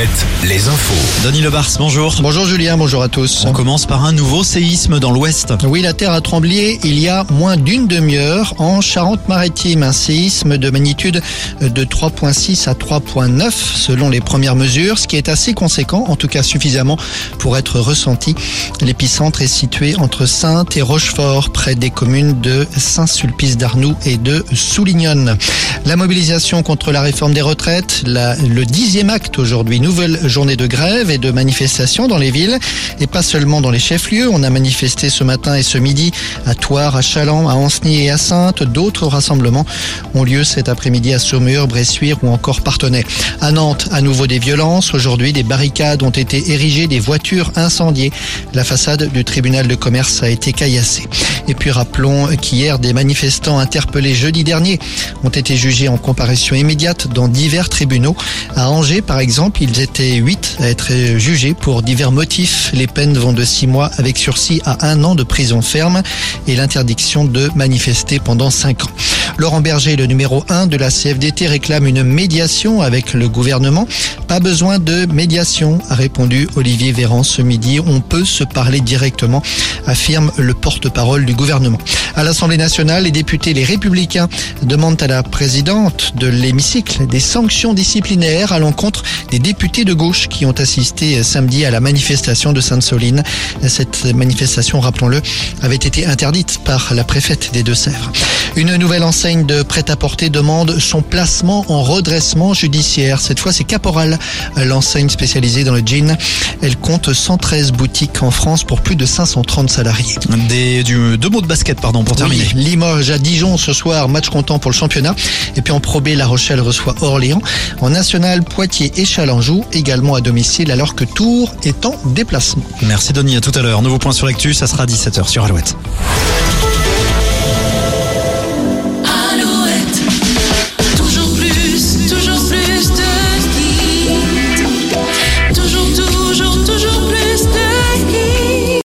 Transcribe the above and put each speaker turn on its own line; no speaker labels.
Alouette, les infos.
Denis Lebars, bonjour.
Bonjour Julien, bonjour à tous.
On commence par un nouveau séisme dans l'ouest.
Oui, la Terre a tremblé il y a moins d'une demi-heure en Charente-Maritime. Un séisme de magnitude de 3.6 à 3.9 selon les premières mesures, ce qui est assez conséquent, en tout cas suffisamment pour être ressenti. L'épicentre est situé entre Sainte et Rochefort, près des communes de Saint-Sulpice d'Arnoux et de Soulignonne. La mobilisation contre la réforme des retraites, la- le dixième acte aujourd'hui, nouvelle journée de grève et de manifestation dans les villes et pas seulement dans les chefs-lieux. On a manifesté ce matin et ce midi à Thouars, à Chaland, à Ancenis et à Sainte. D'autres rassemblements ont lieu cet après-midi à Saumur, Bressuire ou encore Partenay. À Nantes, à nouveau des violences. Aujourd'hui, des barricades ont été érigées, des voitures incendiées. La façade du tribunal de commerce a été caillassée. Et puis rappelons qu'hier, des manifestants interpellés jeudi dernier ont été jugés en comparution immédiate dans divers tribunaux. À Angers, par exemple, ils étaient huit à être jugés pour divers motifs. Les peines vont de six mois avec sursis à un an de prison ferme et l'interdiction de manifester pendant cinq ans. Laurent Berger, le numéro 1 de la CFDT, réclame une médiation avec le gouvernement. Pas besoin de médiation, a répondu Olivier Véran ce midi. On peut se parler directement, affirme le porte-parole du gouvernement. À l'Assemblée nationale, les députés, les républicains, demandent à la présidente de l'hémicycle des sanctions disciplinaires à l'encontre des députés de gauche qui ont assisté samedi à la manifestation de Sainte-Soline. Cette manifestation, rappelons-le, avait été interdite par la préfète des Deux-Sèvres. Une nouvelle enseigne de prêt-à-porter demande son placement en redressement judiciaire. Cette fois, c'est Caporal, l'enseigne spécialisée dans le jean. Elle compte 113 boutiques en France pour plus de 530 salariés.
Des, du, deux mots de basket, pardon, pour terminer.
Oui, Limoges à Dijon ce soir, match comptant pour le championnat. Et puis en Pro B, La Rochelle reçoit Orléans. En National, Poitiers et Challenge jouent également à domicile alors que Tours est en déplacement.
Merci Denis, à tout à l'heure. Nouveau point sur l'actu, ça sera à 17h sur Alouette.